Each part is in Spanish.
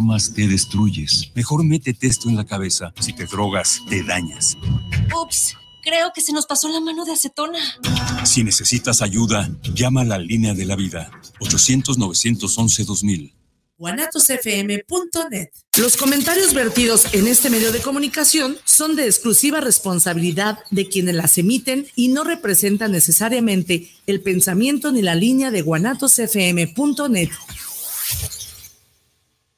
formas te destruyes. Mejor métete esto en la cabeza. Si te drogas, te dañas. Ups, creo que se nos pasó la mano de acetona. Si necesitas ayuda, llama a la línea de la vida. 800-911-2000 guanatosfm.net. Los comentarios vertidos en este medio de comunicación son de exclusiva responsabilidad de quienes las emiten y no representan necesariamente el pensamiento ni la línea de guanatosfm.net.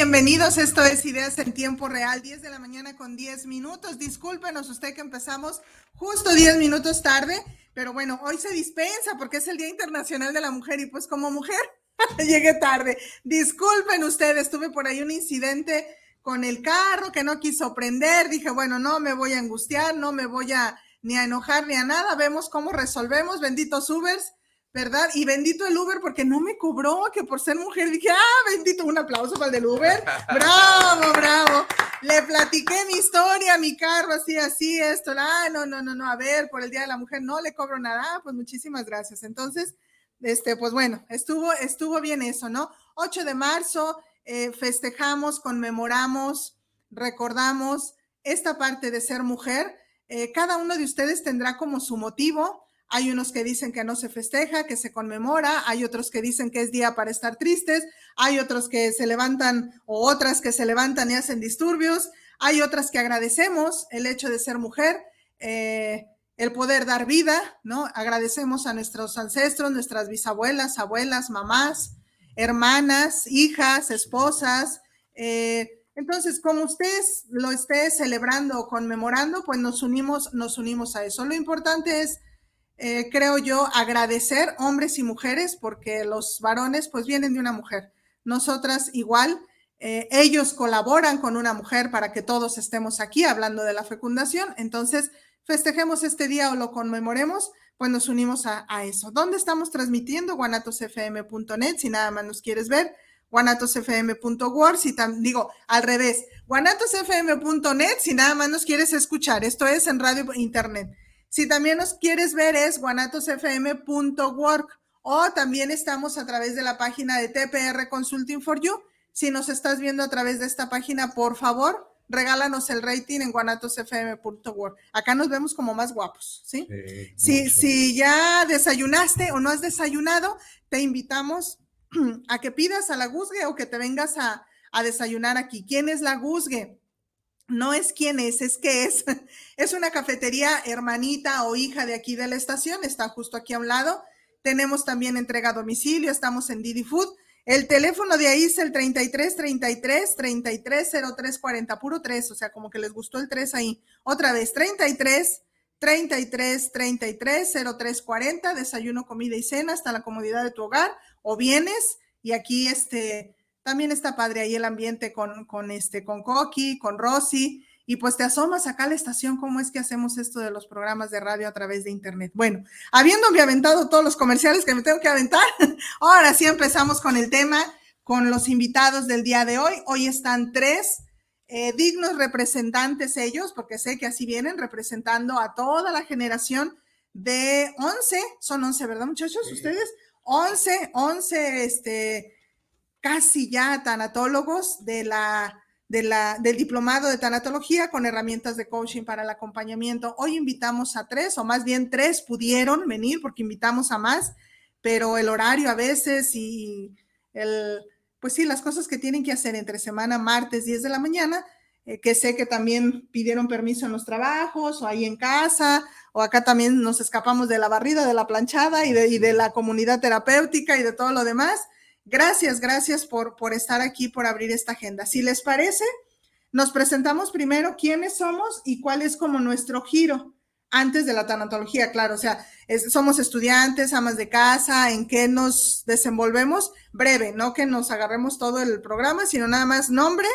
Bienvenidos, esto es Ideas en Tiempo Real, 10 de la mañana con 10 minutos. Discúlpenos usted que empezamos justo 10 minutos tarde, pero bueno, hoy se dispensa porque es el Día Internacional de la Mujer y pues como mujer llegué tarde. Disculpen ustedes, tuve por ahí un incidente con el carro que no quiso prender. Dije, bueno, no me voy a angustiar, no me voy a ni a enojar ni a nada. Vemos cómo resolvemos. Benditos Ubers, ¿verdad? Y bendito el Uber porque no me cobró, que por ser mujer dije, ah, bendito, un aplauso para el del Uber. Bravo, bravo. Le platiqué mi historia, mi carro, así, así, esto. Ah, no, no, no, no, a ver, por el Día de la Mujer no le cobro nada. Ah, pues muchísimas gracias. Entonces, este, pues bueno, estuvo, estuvo bien eso, ¿no? 8 de marzo, eh, festejamos, conmemoramos, recordamos esta parte de ser mujer. Eh, cada uno de ustedes tendrá como su motivo. Hay unos que dicen que no se festeja, que se conmemora, hay otros que dicen que es día para estar tristes, hay otros que se levantan o otras que se levantan y hacen disturbios, hay otras que agradecemos el hecho de ser mujer, eh, el poder dar vida, ¿no? Agradecemos a nuestros ancestros, nuestras bisabuelas, abuelas, mamás, hermanas, hijas, esposas. Eh, entonces, como ustedes lo esté celebrando o conmemorando, pues nos unimos, nos unimos a eso. Lo importante es, eh, creo yo, agradecer hombres y mujeres, porque los varones pues vienen de una mujer. Nosotras igual, eh, ellos colaboran con una mujer para que todos estemos aquí hablando de la fecundación. Entonces, festejemos este día o lo conmemoremos pues nos unimos a, eso. ¿Dónde estamos transmitiendo? guanatosfm.net, si nada más nos quieres ver, guanatosfm.org, si digo al revés, guanatosfm.net, si nada más nos quieres escuchar, esto es en radio internet. Si también nos quieres ver es guanatosfm.org o también estamos a través de la página de TPR Consulting for You. Si nos estás viendo a través de esta página, por favor, regálanos el rating en guanatosfm.org. Acá nos vemos como más guapos, ¿sí? si, si ya desayunaste o no has desayunado, te invitamos a que pidas a la Guzgue o que te vengas a, a desayunar aquí. ¿Quién es la Guzgue? No es quién es, es que es. Es una cafetería hermanita o hija de aquí de la estación, está justo aquí a un lado. Tenemos también entrega a domicilio, estamos en Didi Food. El teléfono de ahí es el 33 33 33 03 40, puro 3, o sea, como que les gustó el 3 ahí. Otra vez, 33 33 33 03 40, desayuno, comida y cena hasta la comodidad de tu hogar, o vienes y aquí este también está padre ahí el ambiente con, con este, con Coqui, con Rosy, y pues te asomas acá a la estación, cómo es que hacemos esto de los programas de radio a través de internet. Bueno, habiéndome aventado todos los comerciales que me tengo que aventar, ahora sí empezamos con el tema, con los invitados del día de hoy. Hoy están tres eh, dignos representantes ellos, porque sé que así vienen representando a toda la generación de 11, son 11, ¿verdad muchachos? Ustedes, 11, 11, este, casi ya tanatólogos de la del diplomado de tanatología con herramientas de coaching para el acompañamiento. Hoy invitamos a tres, o más bien tres pudieron venir porque invitamos a más, pero el horario a veces y el, pues sí, las cosas que tienen que hacer entre semana, martes, 10 de la mañana, eh, que sé que también pidieron permiso en los trabajos o ahí en casa, o acá también nos escapamos de la barrida, de la planchada y de, y de la comunidad terapéutica y de todo lo demás. Gracias, gracias por, por estar aquí, por abrir esta agenda. Si les parece, nos presentamos primero quiénes somos y cuál es como nuestro giro antes de la tanatología, claro, o sea, somos estudiantes, amas de casa, en qué nos desenvolvemos, breve, no que nos agarremos todo el programa, sino nada más nombre,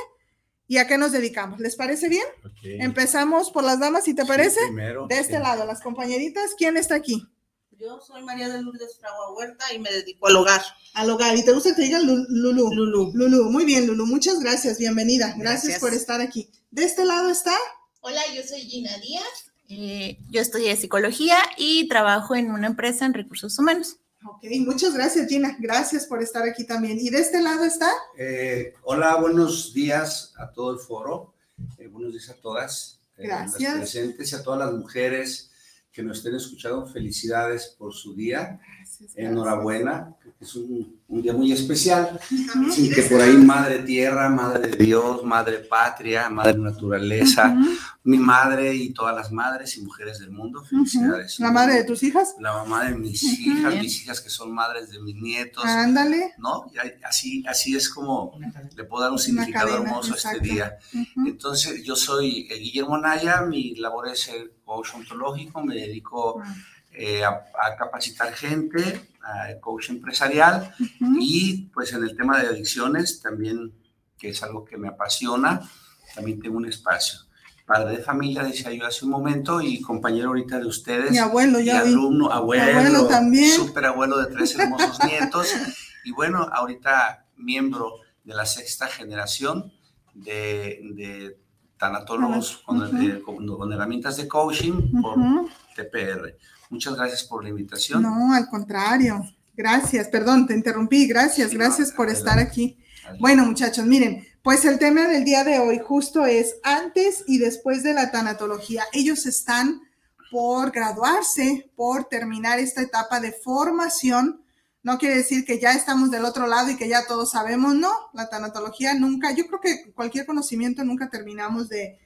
y a qué nos dedicamos. ¿Les parece bien? Empezamos por las damas, si te parece. de este lado, las compañeritas, ¿quién está aquí? Yo soy María de Lourdes Fragua Huerta y me dedico al hogar. Al hogar. ¿Y te gusta que te digan Lulu? Lulu. Lulu. Muy bien, Lulu. Muchas gracias. Bienvenida. Gracias, por estar aquí. ¿De este lado está? Hola, yo soy Gina Díaz. Eh, yo estudié psicología y trabajo en una empresa en recursos humanos. Ok, muchas gracias, Gina. Gracias por estar aquí también. ¿Y de este lado está? Eh, hola, buenos días a todo el foro. Eh, buenos días a todas. Gracias. Las presentes y a todas las mujeres que nos estén escuchando, felicidades por su día. Enhorabuena, es un, día muy especial. que por ahí Madre Tierra, Madre de Dios, Madre Patria, Madre Naturaleza, mi madre y todas las madres y mujeres del mundo, felicidades. ¿La madre de tus hijas? La mamá de mis hijas, mis hijas que son madres de mis nietos. Ándale. ¿No? así, así es como le puedo dar un significado hermoso a este día. Entonces, yo soy eh, Guillermo Naya, mi labor es el coach ontológico, me dedico eh, a, capacitar gente, a coach empresarial y pues en el tema de adicciones también, que es algo que me apasiona, también tengo un espacio. Padre de familia, decía yo hace un momento, y compañero ahorita de ustedes. Mi abuelo, ya. Y alumno, abuelo, también. Súper abuelo de tres hermosos nietos. Y bueno, ahorita miembro de la sexta generación de, de tanatólogos con, herramientas de coaching por TPR. Muchas gracias por la invitación. No, al contrario. Gracias, perdón, te interrumpí. Gracias, gracias por estar aquí. Bueno, muchachos, miren, pues el tema del día de hoy justo es antes y después de la tanatología. Ellos están por graduarse, por terminar esta etapa de formación no quiere decir que ya estamos del otro lado y que ya todos sabemos, no, la tanatología nunca, yo creo que cualquier conocimiento nunca terminamos de,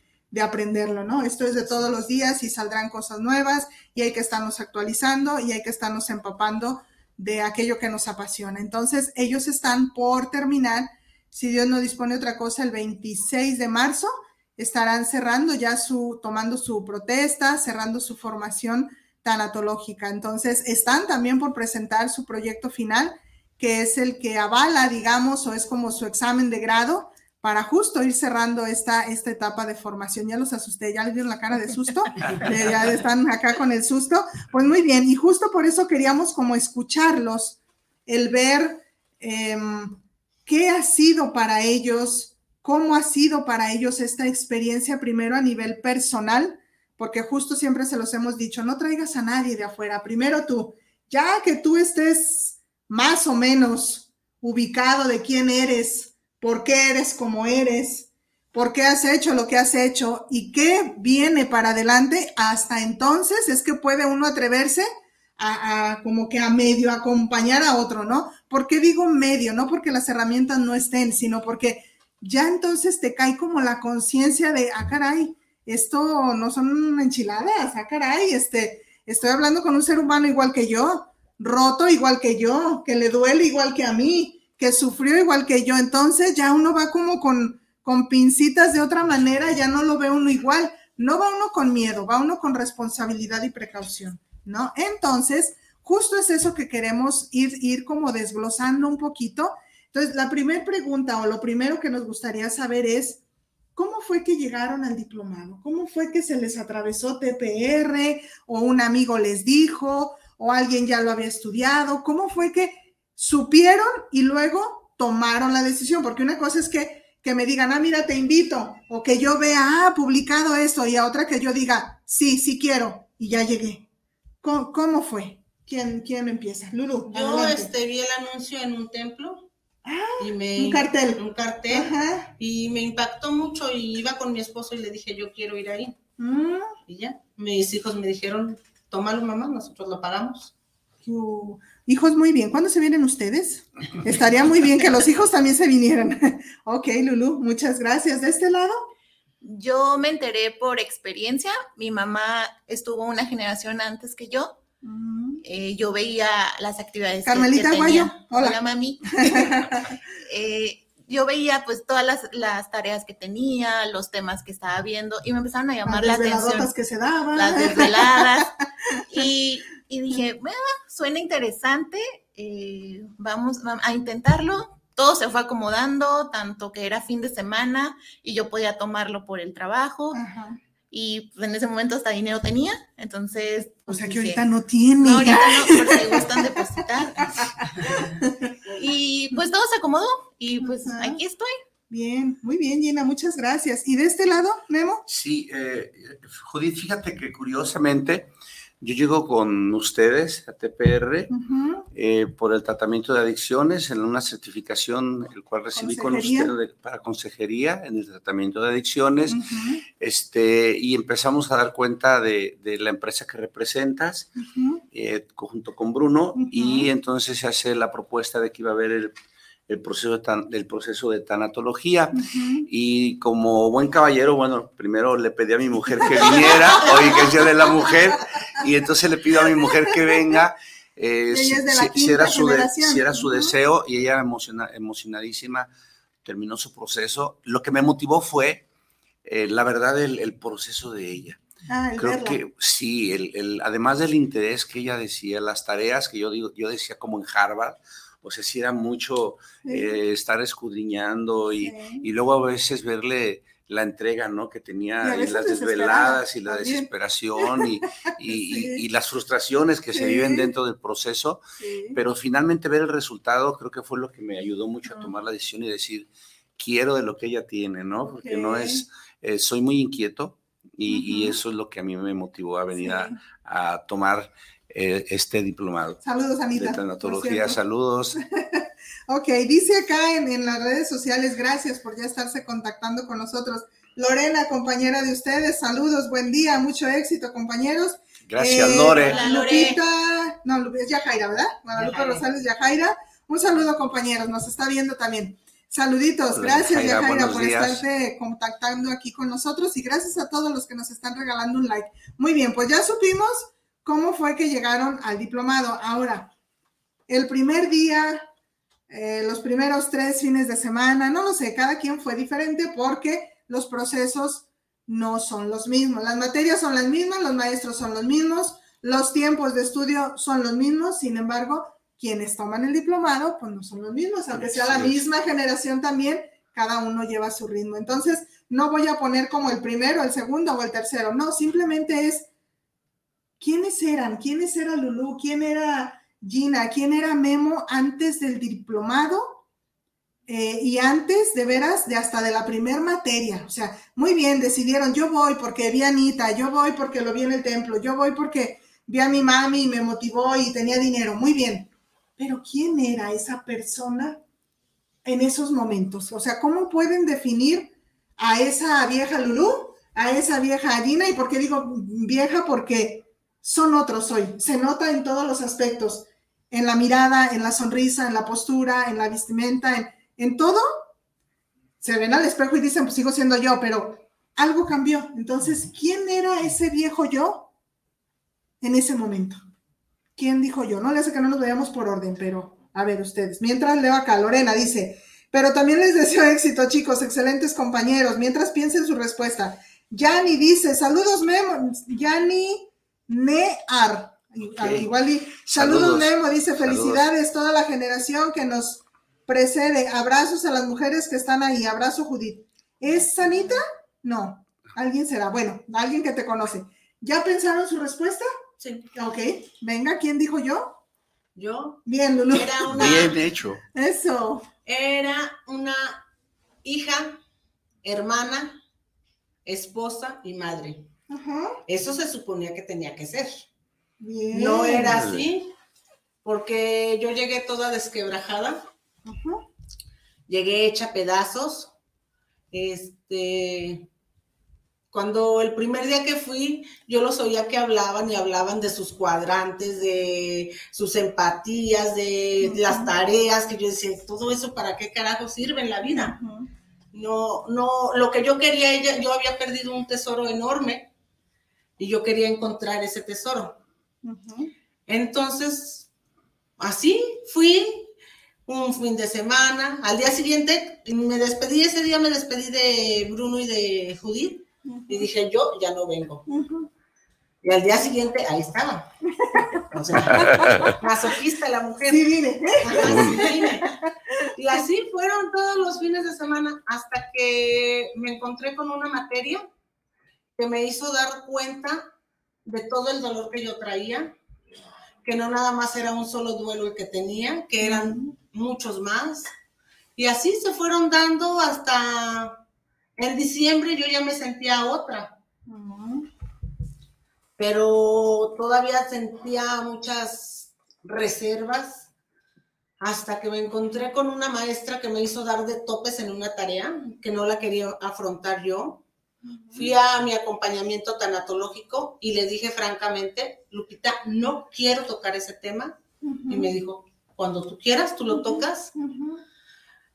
aprenderlo, ¿no? Esto es de todos los días y saldrán cosas nuevas y hay que estarnos actualizando y hay que estarnos empapando de aquello que nos apasiona. Entonces, ellos están por terminar, si Dios no dispone otra cosa, el 26 de marzo estarán cerrando ya su, tomando su protesta, cerrando su formación tanatológica. Entonces, están también por presentar su proyecto final, que es el que avala, digamos, o es como su examen de grado para justo ir cerrando esta, esta etapa de formación. Ya los asusté, ya les dieron la cara de susto, ya están acá con el susto. Pues muy bien, y justo por eso queríamos como escucharlos, el ver em, qué ha sido para ellos, cómo ha sido para ellos esta experiencia primero a nivel personal, porque justo siempre se los hemos dicho, no traigas a nadie de afuera, primero tú, ya que tú estés más o menos ubicado de quién eres, por qué eres como eres, por qué has hecho lo que has hecho y qué viene para adelante, hasta entonces es que puede uno atreverse a, como que a medio acompañar a otro, ¿no? ¿Por qué digo medio? No porque las herramientas no estén, sino porque ya entonces te cae como la conciencia de, ah, caray, esto no son enchiladas, ah, caray, este, estoy hablando con un ser humano igual que yo, roto igual que yo, que le duele igual que a mí, que sufrió igual que yo. Entonces ya uno va como con, con pincitas de otra manera, ya no lo ve uno igual. No va uno con miedo, va uno con responsabilidad y precaución, ¿no? Entonces, justo es eso que queremos ir, ir como desglosando un poquito. Entonces, la primera pregunta o lo primero que nos gustaría saber es, ¿Cómo fue que llegaron al diplomado? ¿Cómo fue que se les atravesó TPR o un amigo les dijo o alguien ya lo había estudiado? ¿Cómo fue que supieron y luego tomaron la decisión? Porque una cosa es que, que me digan, ah, mira, te invito, o que yo vea, ah, publicado esto, y a otra que yo diga, sí, sí quiero, y ya llegué. ¿Cómo, fue? ¿Quién, ¿Quién empieza? Lulu. Yo este, vi el anuncio en un templo Ah, un cartel. Un cartel. Y me impactó mucho y iba con mi esposo y le dije, yo quiero ir ahí. Mm. Y ya, mis hijos me dijeron, tómalo mamá, nosotros lo pagamos. hijos, muy bien. ¿Cuándo se vienen ustedes? Estaría muy bien que los hijos también se vinieran. ok, Lulu, muchas gracias. ¿De este lado? Yo me enteré por experiencia. Mi mamá estuvo una generación antes que yo. Eh, yo veía las actividades Carmelita que, Guayo, hola. mami. Eh, yo veía pues todas las, tareas que tenía, los temas que estaba viendo y me empezaron a llamar la atención. que se daban. Las desveladas. y, y dije, suena interesante, eh, vamos, a intentarlo. todo se fue acomodando, tanto que era fin de semana y yo podía tomarlo por el trabajo. Y en ese momento hasta dinero tenía, entonces... o sea que ahorita no tiene. No, ahorita no, porque gustan depositar. y pues todo se acomodó y pues aquí estoy. Bien, muy bien, Gina, muchas gracias. ¿Y de este lado, Memo? Sí, eh, Judith, fíjate que curiosamente yo llego con ustedes a TPR eh, por el tratamiento de adicciones en una certificación, el cual recibí con ustedes para consejería en el tratamiento de adicciones, este, y empezamos a dar cuenta de, la empresa que representas, eh, junto con Bruno, y entonces se hace la propuesta de que iba a haber el el proceso de, tan, el proceso de tanatología. Y como buen caballero, bueno, primero le pedí a mi mujer que viniera, que sea de la mujer, y entonces le pido a mi mujer que venga. Eh, si, era su si, era su deseo y ella emociona, emocionadísima terminó su proceso. Lo que me motivó fue, eh, la verdad, el, proceso de ella. Ah, Creo que sí, el, además del interés que ella decía, las tareas que yo, digo, yo decía como en Harvard, o sea, sí era mucho eh, estar escudriñando y, y, luego a veces verle la entrega, ¿no? Que tenía y, las desveladas y la desesperación y, y, las frustraciones que se viven dentro del proceso, pero finalmente ver el resultado creo que fue lo que me ayudó mucho a tomar la decisión y decir, quiero de lo que ella tiene, ¿no? Porque no es, eh, soy muy inquieto y, eso es lo que a mí me motivó a venir a, a tomar eh, este diplomado. Saludos, Anita. De tanatología, saludos. ok, dice acá en, las redes sociales, gracias por ya estarse contactando con nosotros. Lorena, compañera de ustedes, saludos, buen día, mucho éxito, compañeros. Gracias, eh, Lore. Lupita, no, es Yajaira, ¿verdad? Guadalupe Rosales Yajaira. Un saludo, compañeros, nos está viendo también. Saluditos, gracias Yajaira por estarte contactando aquí con nosotros y gracias a todos los que nos están regalando un like. Muy bien, pues ya supimos cómo fue que llegaron al diplomado. Ahora, el primer día, eh, los primeros tres fines de semana, no lo sé, cada quien fue diferente porque los procesos no son los mismos. Las materias son las mismas, los maestros son los mismos, los tiempos de estudio son los mismos, sin embargo, quienes toman el diplomado, pues no son los mismos, aunque sea la misma generación también, cada uno lleva su ritmo. Entonces, no voy a poner como el primero, el segundo o el tercero, no, simplemente es ¿quiénes eran? ¿Quiénes era Lulu? ¿Quién era Gina? ¿Quién era Memo antes del diplomado? Eh, y antes, de veras, de hasta de la primer materia. O sea, muy bien, decidieron, yo voy porque vi a Anita, yo voy porque lo vi en el templo, yo voy porque vi a mi mami y me motivó y tenía dinero. Muy bien. Pero ¿quién era esa persona en esos momentos? O sea, ¿cómo pueden definir a esa vieja Lulu, a esa vieja Gina? ¿Y por qué digo vieja? Porque son otros hoy. Se nota en todos los aspectos, en la mirada, en la sonrisa, en la postura, en la vestimenta, en, todo. Se ven al espejo y dicen, pues sigo siendo yo, pero algo cambió. Entonces, ¿quién era ese viejo yo en ese momento? ¿Quién dijo yo? No le hace que no nos veamos por orden, pero a ver ustedes. Mientras leo acá, Lorena dice, pero también les deseo éxito, chicos, excelentes compañeros. Mientras piensen su respuesta. Yani dice, saludos, Memo. Yani Near. Igual y saludos, Nemo, dice felicidades toda la generación que nos precede. Abrazos a las mujeres que están ahí. Abrazo, Judith. ¿Es Sanita? No. Alguien será. Bueno, alguien que te conoce. ¿Ya pensaron su respuesta? Sí. Ok. Venga, ¿quién dijo yo? Yo. Bien, Lulu. Bien hecho. Eso. Era una hija, hermana, esposa y madre. Eso se suponía que tenía que ser. No era así, porque yo llegué toda desquebrajada. Llegué hecha pedazos. Este, cuando el primer día que fui, yo los oía que hablaban y hablaban de sus cuadrantes, de sus empatías, de las tareas, que yo decía, todo eso para qué carajo sirve en la vida. No, no, lo que yo quería, ella, yo había perdido un tesoro enorme y yo quería encontrar ese tesoro. Entonces, así fui un fin de semana. Al día siguiente me despedí, ese día me despedí de Bruno y de Judith y dije, yo ya no vengo. Y al día siguiente, ahí estaba. O sea, masoquista la mujer. Sí, vine. sí, Y así fueron todos los fines de semana hasta que me encontré con una materia que me hizo dar cuenta de todo el dolor que yo traía, que no nada más era un solo duelo el que tenía, que eran muchos más. Y así se fueron dando hasta en diciembre yo ya me sentía otra. Pero todavía sentía muchas reservas hasta que me encontré con una maestra que me hizo dar de topes en una tarea que no la quería afrontar yo. Fui a mi acompañamiento tanatológico y le dije francamente, Lupita, no quiero tocar ese tema. Y me dijo, cuando tú quieras, tú lo tocas.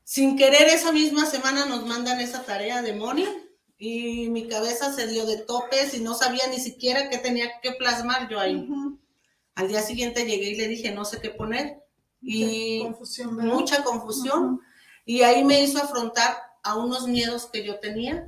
Sin querer, esa misma semana nos mandan esa tarea de Moni y mi cabeza se dio de topes y no sabía ni siquiera qué tenía que plasmar yo ahí. Al día siguiente llegué y le dije, no sé qué poner. Y mucha confusión. Y ahí me hizo afrontar a unos miedos que yo tenía.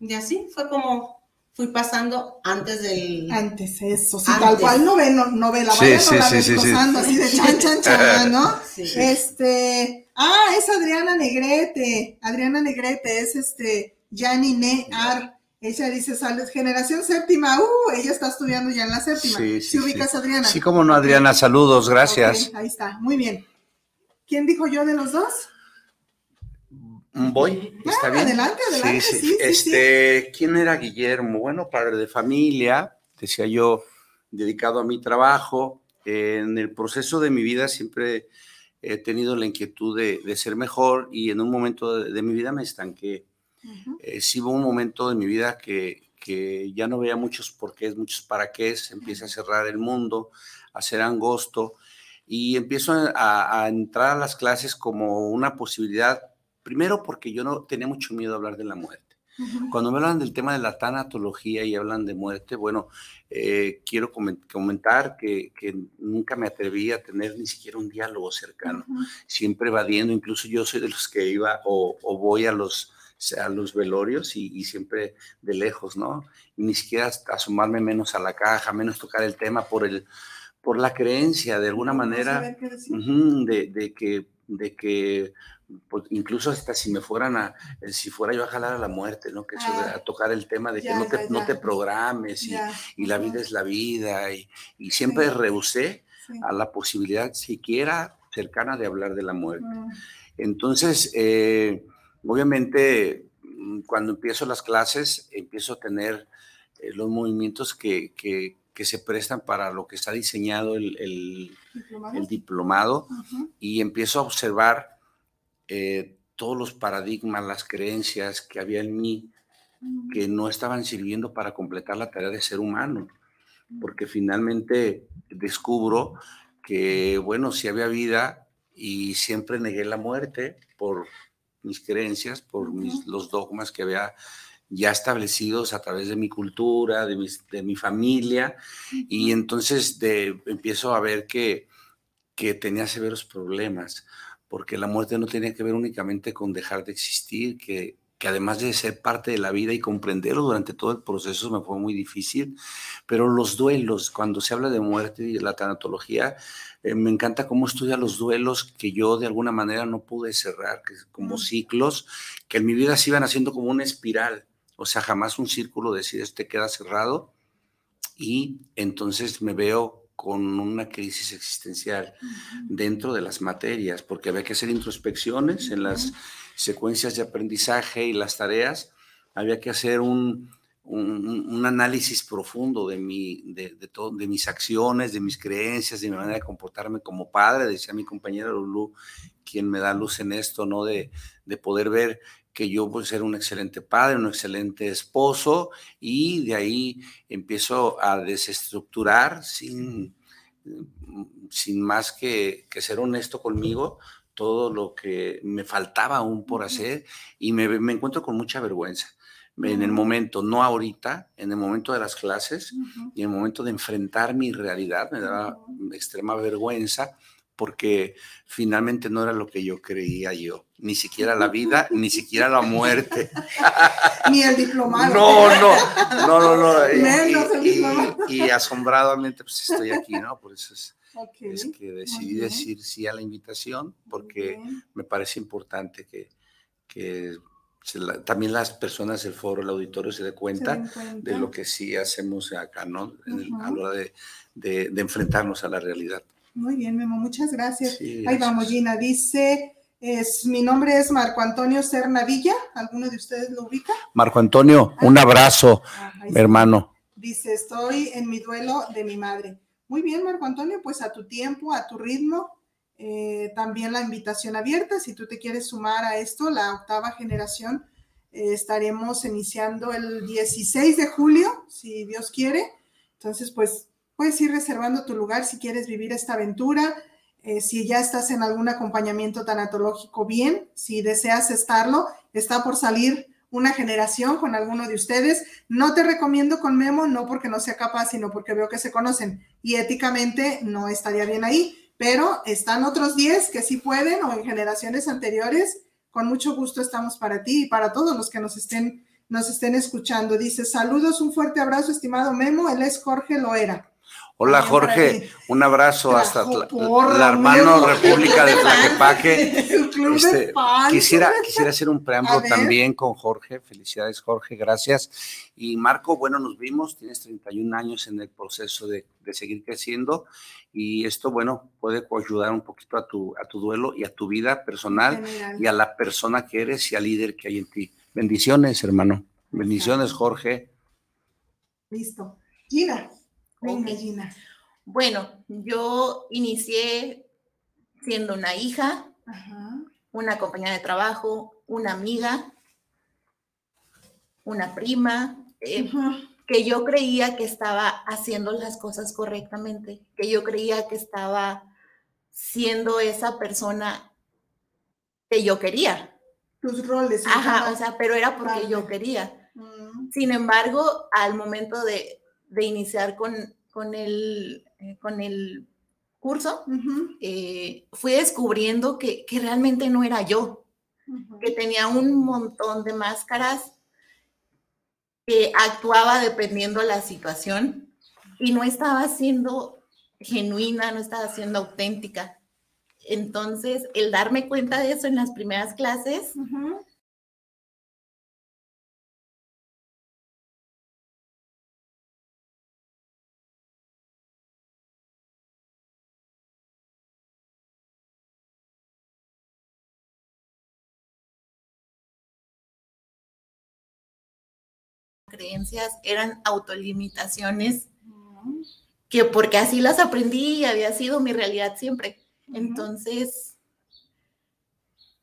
Y así fue como fui pasando antes del... Antes, eso, sí, tal cual novela, novela, sí, vaya sí, sí, sí, pasando así de chan, chan, chan, ¿no? Este, ah, es Adriana Negrete, Adriana Negrete, es este, Janine Ar, ella dice, sales, generación séptima, uh, ella está estudiando ya en la séptima. Sí, sí, ubicas, Adriana? Sí, como no, Adriana, saludos, gracias. ahí está, muy bien. ¿Quién dijo yo de los dos? Voy, está bien. Adelante, adelante. Sí, sí. este, ¿quién era Guillermo? Bueno, padre de familia, decía yo, dedicado a mi trabajo. En el proceso de mi vida siempre he tenido la inquietud de, ser mejor y en un momento de, mi vida me estanqué. Eh, sí hubo un momento de mi vida que, que ya no veía muchos porqués, muchos para qué, empieza a cerrar el mundo, a ser angosto y empiezo a, a entrar a las clases como una posibilidad Primero porque yo no tenía mucho miedo a hablar de la muerte. Cuando me hablan del tema de la tanatología y hablan de muerte, bueno, eh, quiero comentar que, nunca me atreví a tener ni siquiera un diálogo cercano, siempre evadiendo, incluso yo soy de los que iba o, voy a los, a los velorios y, siempre de lejos, ¿no? Y ni siquiera asomarme menos a la caja, menos tocar el tema por, el, por la creencia, de alguna manera, de, que, de que pues, incluso hasta si me fueran a, eh, si fuera yo a jalar a la muerte, ¿no? Que ah, a tocar el tema de que no, te, no te programes y, la vida es la vida y, siempre rehusé a la posibilidad siquiera cercana de hablar de la muerte. Mm. Entonces, eh, obviamente, mm, cuando empiezo las clases, empiezo a tener eh, los movimientos que, que, se prestan para lo que está diseñado el, el diplomado, y empiezo a observar eh, todos los paradigmas, las creencias que había en mí que no estaban sirviendo para completar la tarea de ser humano, porque finalmente descubro que, bueno, si había vida y siempre negué la muerte por mis creencias, por mis, los dogmas que había ya establecidos a través de mi cultura, de, de mi familia, y entonces de, empiezo a ver que, que tenía severos problemas porque la muerte no tenía que ver únicamente con dejar de existir, que, que además de ser parte de la vida y comprenderlo durante todo el proceso me fue muy difícil, pero los duelos, cuando se habla de muerte y de la tanatología, eh, me encanta cómo estudia los duelos que yo de alguna manera no pude cerrar, que como ciclos, que en mi vida se iban haciendo como una espiral, o sea, jamás un círculo decir, este queda cerrado, y entonces me veo con una crisis existencial dentro de las materias, porque había que hacer introspecciones en las secuencias de aprendizaje y las tareas, había que hacer un, un, análisis profundo de, mi, de, de, todo, de mis acciones, de mis creencias, de mi manera de comportarme como padre, decía mi compañera Lulu, quien me da luz en esto, ¿no? De, de poder ver que yo voy a ser un excelente padre, un excelente esposo, y de ahí empiezo a desestructurar sin, sin más que, ser honesto conmigo todo lo que me faltaba aún por hacer y me, encuentro con mucha vergüenza. En el momento, no ahorita, en el momento de las clases y en el momento de enfrentar mi realidad, me daba extrema vergüenza porque finalmente no era lo que yo creía yo, ni siquiera la vida, ni siquiera la muerte. ni el diplomado. No, no, no, no, no. Y, y, asombradamente pues estoy aquí, ¿no? Por eso es es que decidí decir sí a la invitación porque me parece importante que, que también las personas del foro, el auditorio se dé cuenta, de lo que sí hacemos acá, ¿no? a la hora de, enfrentarnos a la realidad. Muy bien, Memo, muchas gracias. Ahí vamos, Gina. Dice, es, mi nombre es Marco Antonio Cernavilla. ¿Alguno de ustedes lo ubica? Marco Antonio, un abrazo, ah, hermano. Dice, estoy en mi duelo de mi madre. Muy bien, Marco Antonio, pues a tu tiempo, a tu ritmo. Eh, también la invitación abierta, si tú te quieres sumar a esto, la octava generación, eh, estaremos iniciando el 16 de julio, si Dios quiere. Entonces, pues puedes ir reservando tu lugar si quieres vivir esta aventura. Eh, si ya estás en algún acompañamiento tanatológico, bien. Si deseas estarlo, está por salir una generación con alguno de ustedes. No te recomiendo con Memo, no porque no sea capaz, sino porque veo que se conocen y éticamente no estaría bien ahí, pero están otros 10 que sí pueden o en generaciones anteriores. Con mucho gusto estamos para ti y para todos los que nos estén, nos estén escuchando. Dice, saludos, un fuerte abrazo, estimado Memo. Él es Jorge Loera. Hola Jorge, un abrazo hasta la, hermano República de Tlaquepaque. Este, quisiera, quisiera hacer un preámbulo también con Jorge. Felicidades Jorge, gracias. Y Marco, bueno, nos vimos, tienes 31 años en el proceso de, seguir creciendo y esto, bueno, puede ayudar un poquito a tu, a tu duelo y a tu vida personal y a la persona que eres y al líder que hay en ti. Bendiciones, hermano. Bendiciones, Jorge. Listo. Gina. Bueno, yo inicié siendo una hija, una compañera de trabajo, una amiga, una prima, eh, que yo creía que estaba haciendo las cosas correctamente, que yo creía que estaba siendo esa persona que yo quería. Tus roles. Ajá, o sea, pero era porque yo quería. Mm. Sin embargo, al momento de de iniciar con, con, el, eh, con el curso, eh, fui descubriendo que, realmente no era yo, que tenía un montón de máscaras, que actuaba dependiendo de la situación y no estaba siendo genuina, no estaba siendo auténtica. Entonces, el darme cuenta de eso en las primeras clases, creencias eran autolimitaciones que porque así las aprendí y había sido mi realidad siempre. Entonces,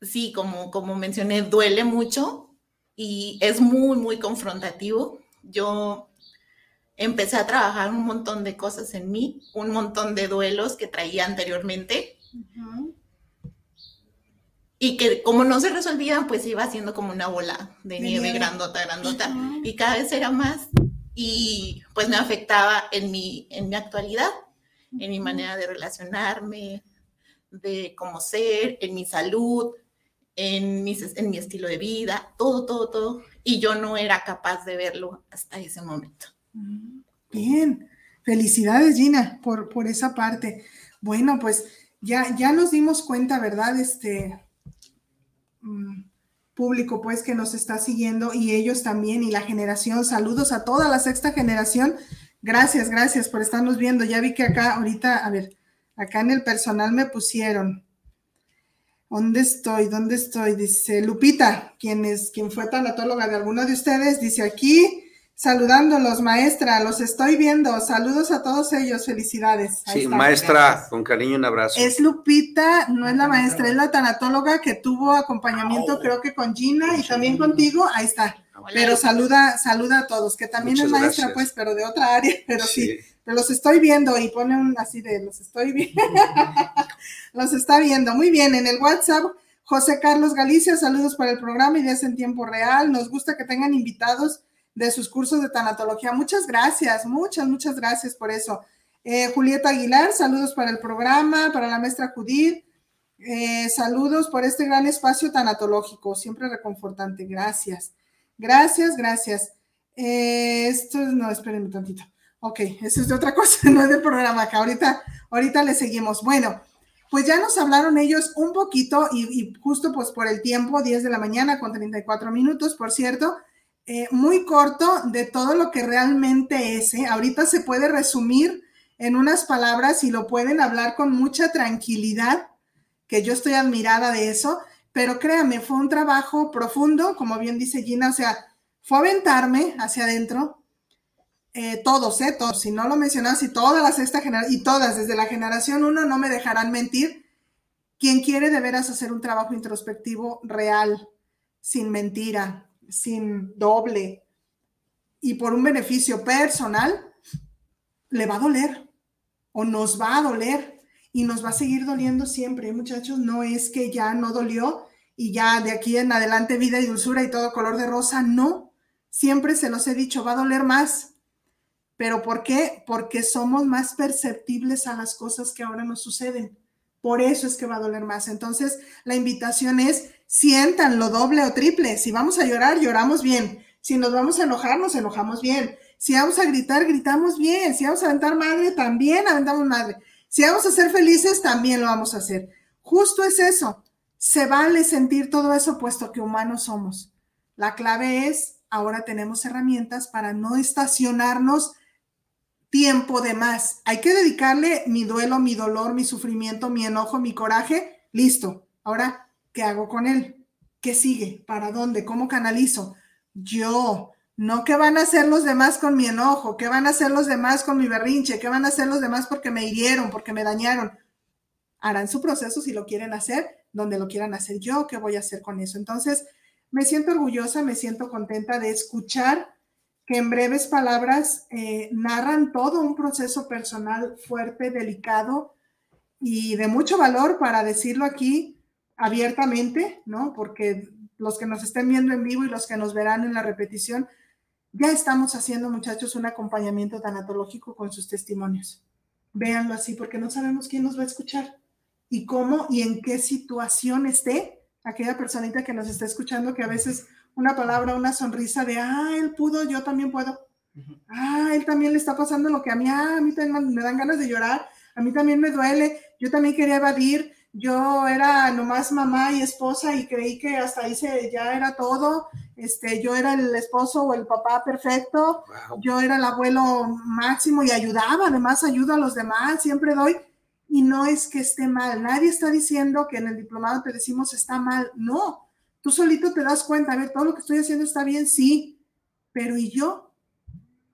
sí, como, como mencioné, duele mucho y es muy, muy confrontativo. Yo empecé a trabajar un montón de cosas en mí, un montón de duelos que traía anteriormente y que como no se resolvían, pues iba haciendo como una bola de nieve grandota, grandota, y cada vez era más, y pues me afectaba en mi, en mi actualidad, en mi manera de relacionarme, de cómo ser, en mi salud, en, en mi estilo de vida, todo, todo, todo, y yo no era capaz de verlo hasta ese momento. Bien, felicidades Gina por, por esa parte. Bueno, pues ya, ya nos dimos cuenta, ¿verdad? Este, público pues que nos está siguiendo y ellos también y la generación. Saludos a toda la sexta generación. Gracias, gracias por estarnos viendo. Ya vi que acá ahorita, a ver, acá en el personal me pusieron. ¿Dónde estoy? ¿Dónde estoy? Dice Lupita, quien es, quien fue tanatóloga de alguno de ustedes, dice aquí, Saludándolos, maestra, los estoy viendo. Saludos a todos ellos, felicidades. sí, maestra, con cariño un abrazo. Es Lupita, no es la maestra, es la tanatóloga que tuvo acompañamiento, creo que con Gina y también contigo. Ahí está. Pero saluda, saluda a todos, que también es maestra, pues, pero de otra área, pero sí. Pero los estoy viendo y pone un así de los estoy viendo. los está viendo. Muy bien, en el WhatsApp, José Carlos Galicia, saludos para el programa Ideas en tiempo real. Nos gusta que tengan invitados de sus cursos de tanatología. Muchas gracias, muchas, muchas gracias por eso. Eh, Julieta Aguilar, saludos para el programa, para la maestra Judith. Eh, saludos por este gran espacio tanatológico, siempre reconfortante. Gracias. Gracias, gracias. Eh, esto no, espérenme tantito. Ok, eso es de otra cosa, no es del programa acá. Ahorita, ahorita le seguimos. Bueno, pues ya nos hablaron ellos un poquito y, justo pues por el tiempo, 10 de la mañana con 34 minutos, por cierto, eh, muy corto de todo lo que realmente es. ¿eh? Ahorita se puede resumir en unas palabras y lo pueden hablar con mucha tranquilidad, que yo estoy admirada de eso, pero créame, fue un trabajo profundo, como bien dice Gina, o sea, fue aventarme hacia adentro, eh, todos, ¿eh? Si no lo mencionas, y todas las esta generación, y todas, desde la generación 1, no me dejarán mentir. Quien quiere de veras hacer un trabajo introspectivo real, sin mentira, sin doble, y por un beneficio personal, le va a doler, o nos va a doler, y nos va a seguir doliendo siempre, ¿eh, muchachos. No es que ya no dolió y ya de aquí en adelante vida y dulzura y todo color de rosa, no. Siempre se los he dicho, va a doler más ¿Pero por qué? Porque somos más perceptibles a las cosas que ahora nos suceden. Por eso es que va a doler más. Entonces, la invitación es, sientan lo doble o triple. Si vamos a llorar, lloramos bien. Si nos vamos a enojar, nos enojamos bien. Si vamos a gritar, gritamos bien. Si vamos a aventar madre, también aventamos madre. Si vamos a ser felices, también lo vamos a hacer. Justo es eso. Se vale sentir todo eso puesto que humanos somos. La clave es, ahora tenemos herramientas para no estacionarnos tiempo de más. Hay que dedicarle mi duelo, mi dolor, mi sufrimiento, mi enojo, mi coraje. Listo. Ahora, ¿qué hago con él? ¿Qué sigue? ¿Para dónde? ¿Cómo canalizo? Yo. No qué van a hacer los demás con mi enojo, qué van a hacer los demás con mi berrinche, qué van a hacer los demás porque me hirieron, porque me dañaron. Harán su proceso si lo quieren hacer, donde lo quieran hacer yo, qué voy a hacer con eso. Entonces, me siento orgullosa, me siento contenta de escuchar que en breves palabras eh, narran todo un proceso personal fuerte, delicado y de mucho valor para decirlo aquí abiertamente, ¿no? Porque los que nos estén viendo en vivo y los que nos verán en la repetición, ya estamos haciendo, muchachos, un acompañamiento tanatológico con sus testimonios. Véanlo así, porque no sabemos quién nos va a escuchar y cómo y en qué situación esté aquella personita que nos está escuchando, que a veces una palabra, una sonrisa de, ah, él pudo, yo también puedo. Ah, él también le está pasando lo que a mí, ah, a mí también me dan ganas de llorar, a mí también me duele, yo también quería evadir, yo era nomás mamá y esposa y creí que hasta ahí se, ya era todo, este, yo era el esposo o el papá perfecto, yo era el abuelo máximo y ayudaba, además ayudo a los demás, siempre doy, y no es que esté mal, nadie está diciendo que en el diplomado te decimos está mal, no, Tú solito te das cuenta, a ver, todo lo que estoy haciendo está bien, sí, pero ¿y yo?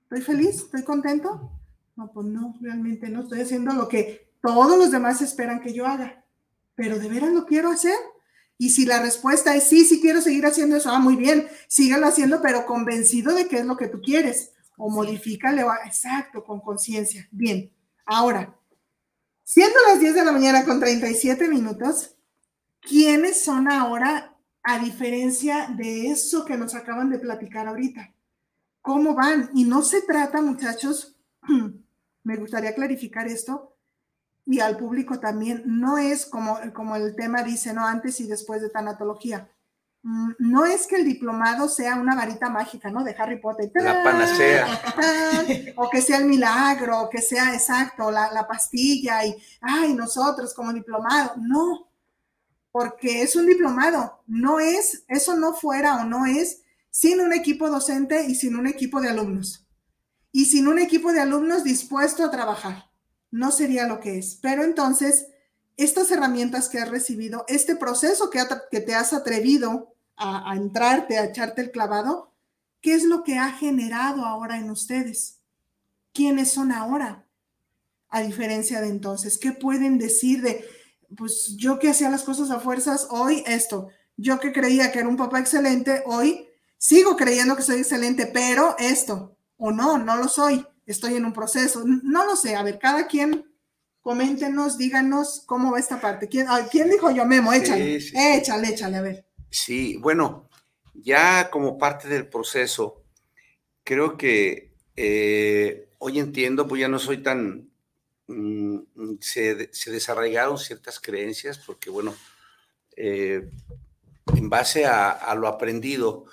¿Estoy feliz? ¿Estoy contento? No, pues no, realmente no estoy haciendo lo que todos los demás esperan que yo haga, pero ¿de veras lo quiero hacer? Y si la respuesta es sí, sí quiero seguir haciendo eso, ah, muy bien, sígalo haciendo, pero convencido de que es lo que tú quieres. O modifícale, exacto, con conciencia. Bien, ahora, siendo las 10 de la mañana con 37 minutos, ¿quiénes son ahora a diferencia de eso que nos acaban de platicar ahorita. ¿Cómo van? Y no se trata, muchachos, me gustaría clarificar esto y al público también, no es como, como el tema dice, ¿no? Antes y después de tanatología. Mm, no es que el diplomado sea una varita mágica, ¿no? De Harry Potter. La panacea. O que sea el milagro, o que sea exacto, la, la pastilla y, ay, nosotros como diplomado. No, porque es un diplomado, no es, eso no fuera o no es sin un equipo docente y sin un equipo de alumnos. Y sin un equipo de alumnos dispuesto a trabajar. No sería lo que es. Pero entonces, estas herramientas que has recibido, este proceso que, te has atrevido a, a entrarte, a echarte el clavado, ¿qué es lo que ha generado ahora en ustedes? ¿Quiénes son ahora? A diferencia de entonces, ¿qué pueden decir de, pues yo que hacía las cosas a fuerzas, hoy esto, yo que creía que era un papá excelente, hoy sigo creyendo que soy excelente, pero esto, o no, no lo soy, estoy en un proceso, no lo sé, a ver, cada quien coméntenos, díganos cómo va esta parte. ¿Quién, ¿quién dijo yo, Memo? Échale, échale, échale, a ver. Sí, bueno, ya como parte del proceso, creo que eh, hoy entiendo, pues ya no soy tan, se, se, desarraigaron ciertas creencias porque, bueno, eh, en base a, lo aprendido,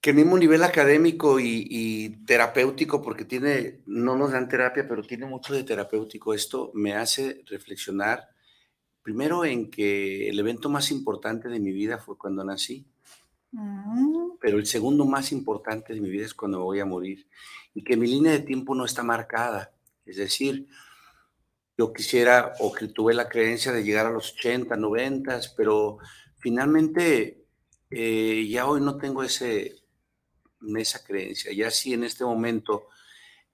que el mismo nivel académico y, terapéutico, porque tiene, no nos dan terapia, pero tiene mucho de terapéutico esto, me hace reflexionar primero en que el evento más importante de mi vida fue cuando nací, mm. pero el segundo más importante de mi vida es cuando me voy a morir y que mi línea de tiempo no está marcada. Es decir, yo quisiera o que tuve la creencia de llegar a los 80, 90, pero finalmente eh, ya hoy no tengo ese, esa creencia. Ya si en este momento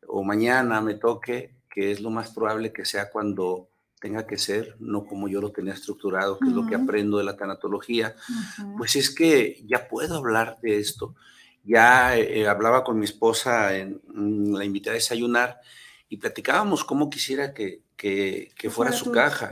o mañana me toque, que es lo más probable que sea cuando tenga que ser, no como yo lo tenía estructurado, que es lo que aprendo de la tanatología, pues es que ya puedo hablar de esto. Ya eh, hablaba con mi esposa, en, la invité a desayunar y platicábamos cómo quisiera que, que, fuera, su caja,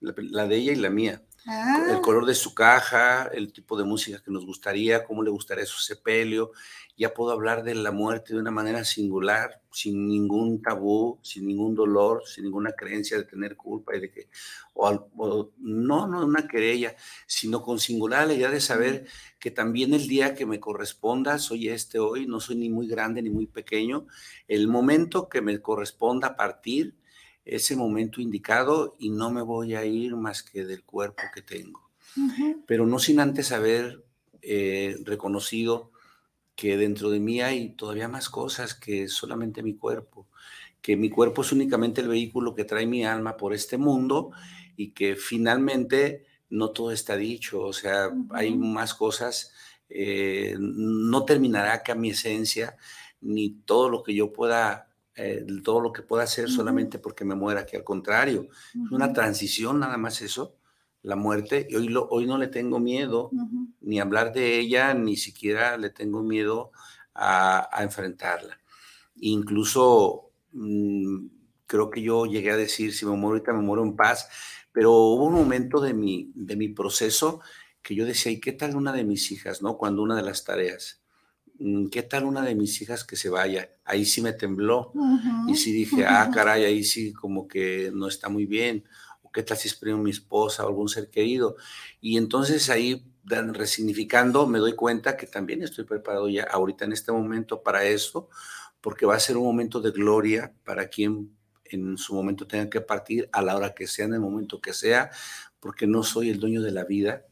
la, de ella y la mía. El ah. color de su caja, el tipo de música que nos gustaría, cómo le gustaría su sepelio, ya puedo hablar de la muerte de una manera singular, sin ningún tabú, sin ningún dolor, sin ninguna creencia de tener culpa y de que, o, no, no una querella, sino con singular alegría de saber que también el día que me corresponda, soy este hoy, no soy ni muy grande ni muy pequeño, el momento que me corresponda partir, ese momento indicado y no me voy a ir más que del cuerpo que tengo. Pero no sin antes haber eh, reconocido que dentro de mí hay todavía más cosas que solamente mi cuerpo, que mi cuerpo es únicamente el vehículo que trae mi alma por este mundo y que finalmente no todo está dicho, o sea, hay más cosas, eh, no terminará acá mi esencia, ni todo lo que yo pueda, eh, todo lo que pueda hacer solamente porque me muera, que al contrario, es una transición nada más eso, la muerte, y hoy, lo, hoy no le tengo miedo ni hablar de ella, ni siquiera le tengo miedo a, enfrentarla. Incluso mm, creo que yo llegué a decir, si me muero ahorita, me muero en paz, pero hubo un momento de mi, de mi proceso que yo decía, ¿y qué tal una de mis hijas, no? Cuando una de las tareas, mm, ¿qué tal una de mis hijas que se vaya? Ahí sí me tembló y sí dije, ah, caray, ahí sí como que no está muy bien qué tal si es mi esposa o algún ser querido. Y entonces ahí, resignificando, me doy cuenta que también estoy preparado ya ahorita en este momento para eso, porque va a ser un momento de gloria para quien en su momento tenga que partir, a la hora que sea, en el momento que sea, porque no soy el dueño de la vida,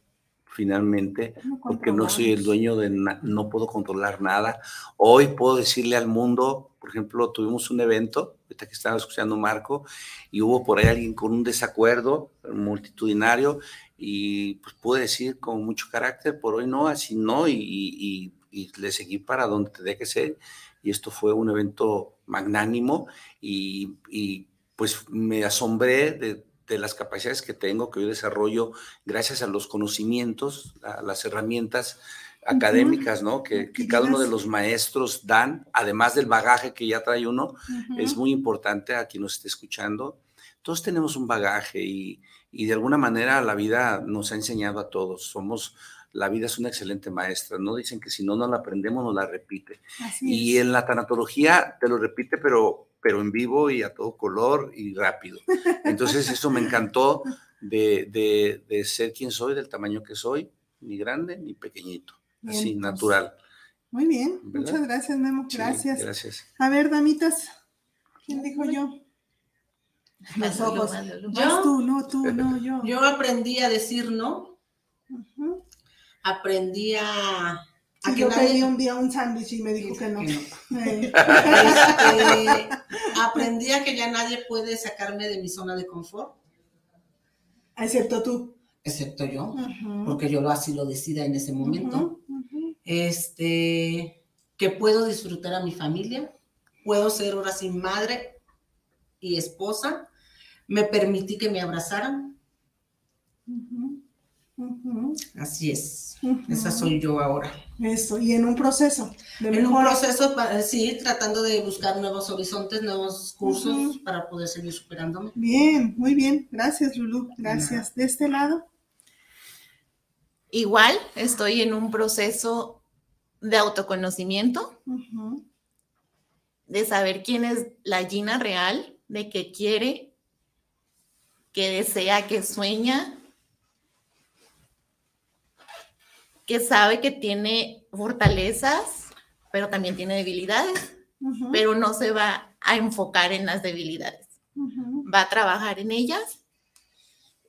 finalmente, porque no soy el dueño de, no puedo controlar nada. Hoy puedo decirle al mundo, por ejemplo, tuvimos un evento, ahorita que estaba escuchando Marco, y hubo por ahí alguien con un desacuerdo multitudinario, y pues pude decir con mucho carácter, por hoy no, así no, y, le seguí para donde tenía que ser, y esto fue un evento magnánimo, y, y pues me asombré de de las capacidades que tengo, que yo desarrollo gracias a los conocimientos, a las herramientas académicas, ¿no? Que, cada uno de los maestros dan, además del bagaje que ya trae uno, es muy importante a quien nos esté escuchando. Todos tenemos un bagaje y, de alguna manera la vida nos ha enseñado a todos. Somos, la vida es una excelente maestra, ¿no? Dicen que si no nos la aprendemos, nos la repite. y en la tanatología te lo repite, pero pero en vivo y a todo color y rápido. Entonces eso me encantó de, ser quien soy, del tamaño que soy, ni grande ni pequeñito, así, natural. Muy bien, muchas gracias, Memo, gracias. gracias. A ver, damitas, ¿quién dijo yo? Los ojos. ¿Yo? tú, no, tú, no, yo. Yo aprendí a decir no. Aprendí a yo pedí un día un sándwich y me dijo que no. Este, aprendí a que ya nadie puede sacarme de mi zona de confort. Excepto tú. Excepto yo, porque yo así lo decida en ese momento. Este, que puedo disfrutar a mi familia, puedo ser ahora sin madre y esposa. Me permití que me abrazaran. Así es. Esa soy yo ahora. Eso, y en un proceso. en un proceso, sí, tratando de buscar nuevos horizontes, nuevos cursos para poder seguir superándome. Bien, muy bien. Gracias, Lulu. Gracias. De este lado. Igual, estoy en un proceso de autoconocimiento, de saber quién es la Gina real, de qué quiere, qué desea, qué sueña, que sabe que tiene fortalezas, pero también tiene debilidades, pero no se va a enfocar en las debilidades. Va a trabajar en ellas.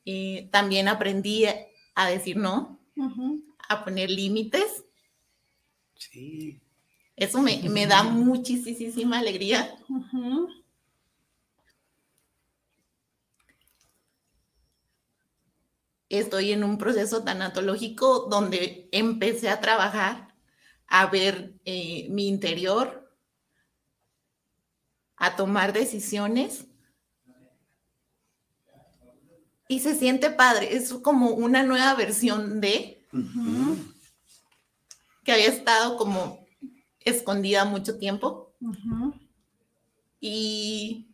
y también aprendí a decir no, a poner límites. Sí. Eso me, me da muchísima alegría. Estoy en un proceso tanatológico donde empecé a trabajar, a ver eh, mi interior, a tomar decisiones. Y se siente padre, es como una nueva versión de que había estado como escondida mucho tiempo. y,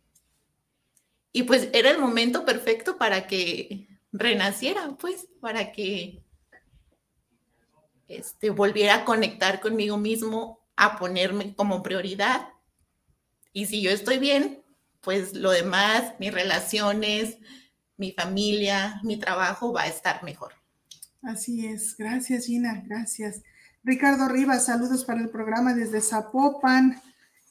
y pues era el momento perfecto para que renaciera, pues, para que este, volviera a conectar conmigo mismo, a ponerme como prioridad. Y si yo estoy bien, pues lo demás, mis relaciones, mi familia, mi trabajo va a estar mejor. Así es. Gracias, Gina. Gracias. Ricardo Rivas, saludos para el programa desde Zapopan.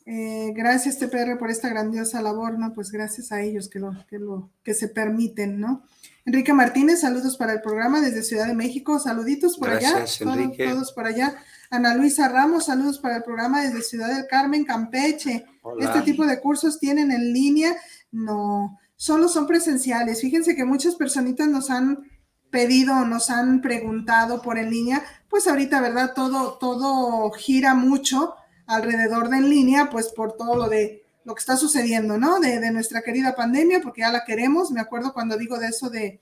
Eh, gracias, TPR, por esta grandiosa labor, ¿no? Pues gracias a ellos que lo, que lo, que se permiten, ¿no? Enrique Martínez, saludos para el programa desde Ciudad de México, saluditos por allá, todos, por allá. Ana Luisa Ramos, saludos para el programa desde Ciudad del Carmen, Campeche. ¿Este tipo de cursos tienen en línea? No, solo son presenciales. Fíjense que muchas personitas nos han pedido, nos han preguntado por en línea, pues ahorita, ¿verdad? Todo, todo gira mucho alrededor de en línea, pues por todo lo de lo que está sucediendo, ¿no? De, nuestra querida pandemia, porque ya la queremos. Me acuerdo cuando digo de eso de,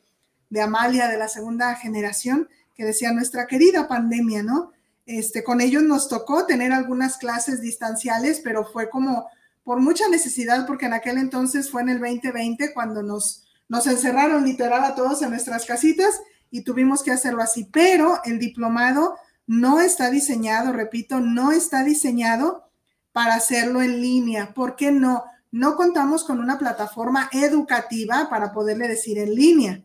de Amalia, de la segunda generación, que decía nuestra querida pandemia, ¿no? Este, con ellos nos tocó tener algunas clases distanciales, pero fue como por mucha necesidad, porque en aquel entonces fue en el 2020 cuando nos, nos encerraron literal a todos en nuestras casitas y tuvimos que hacerlo así. Pero el diplomado no está diseñado, repito, no está diseñado para hacerlo en línea. ¿Por qué no? No contamos con una plataforma educativa para poderle decir en línea.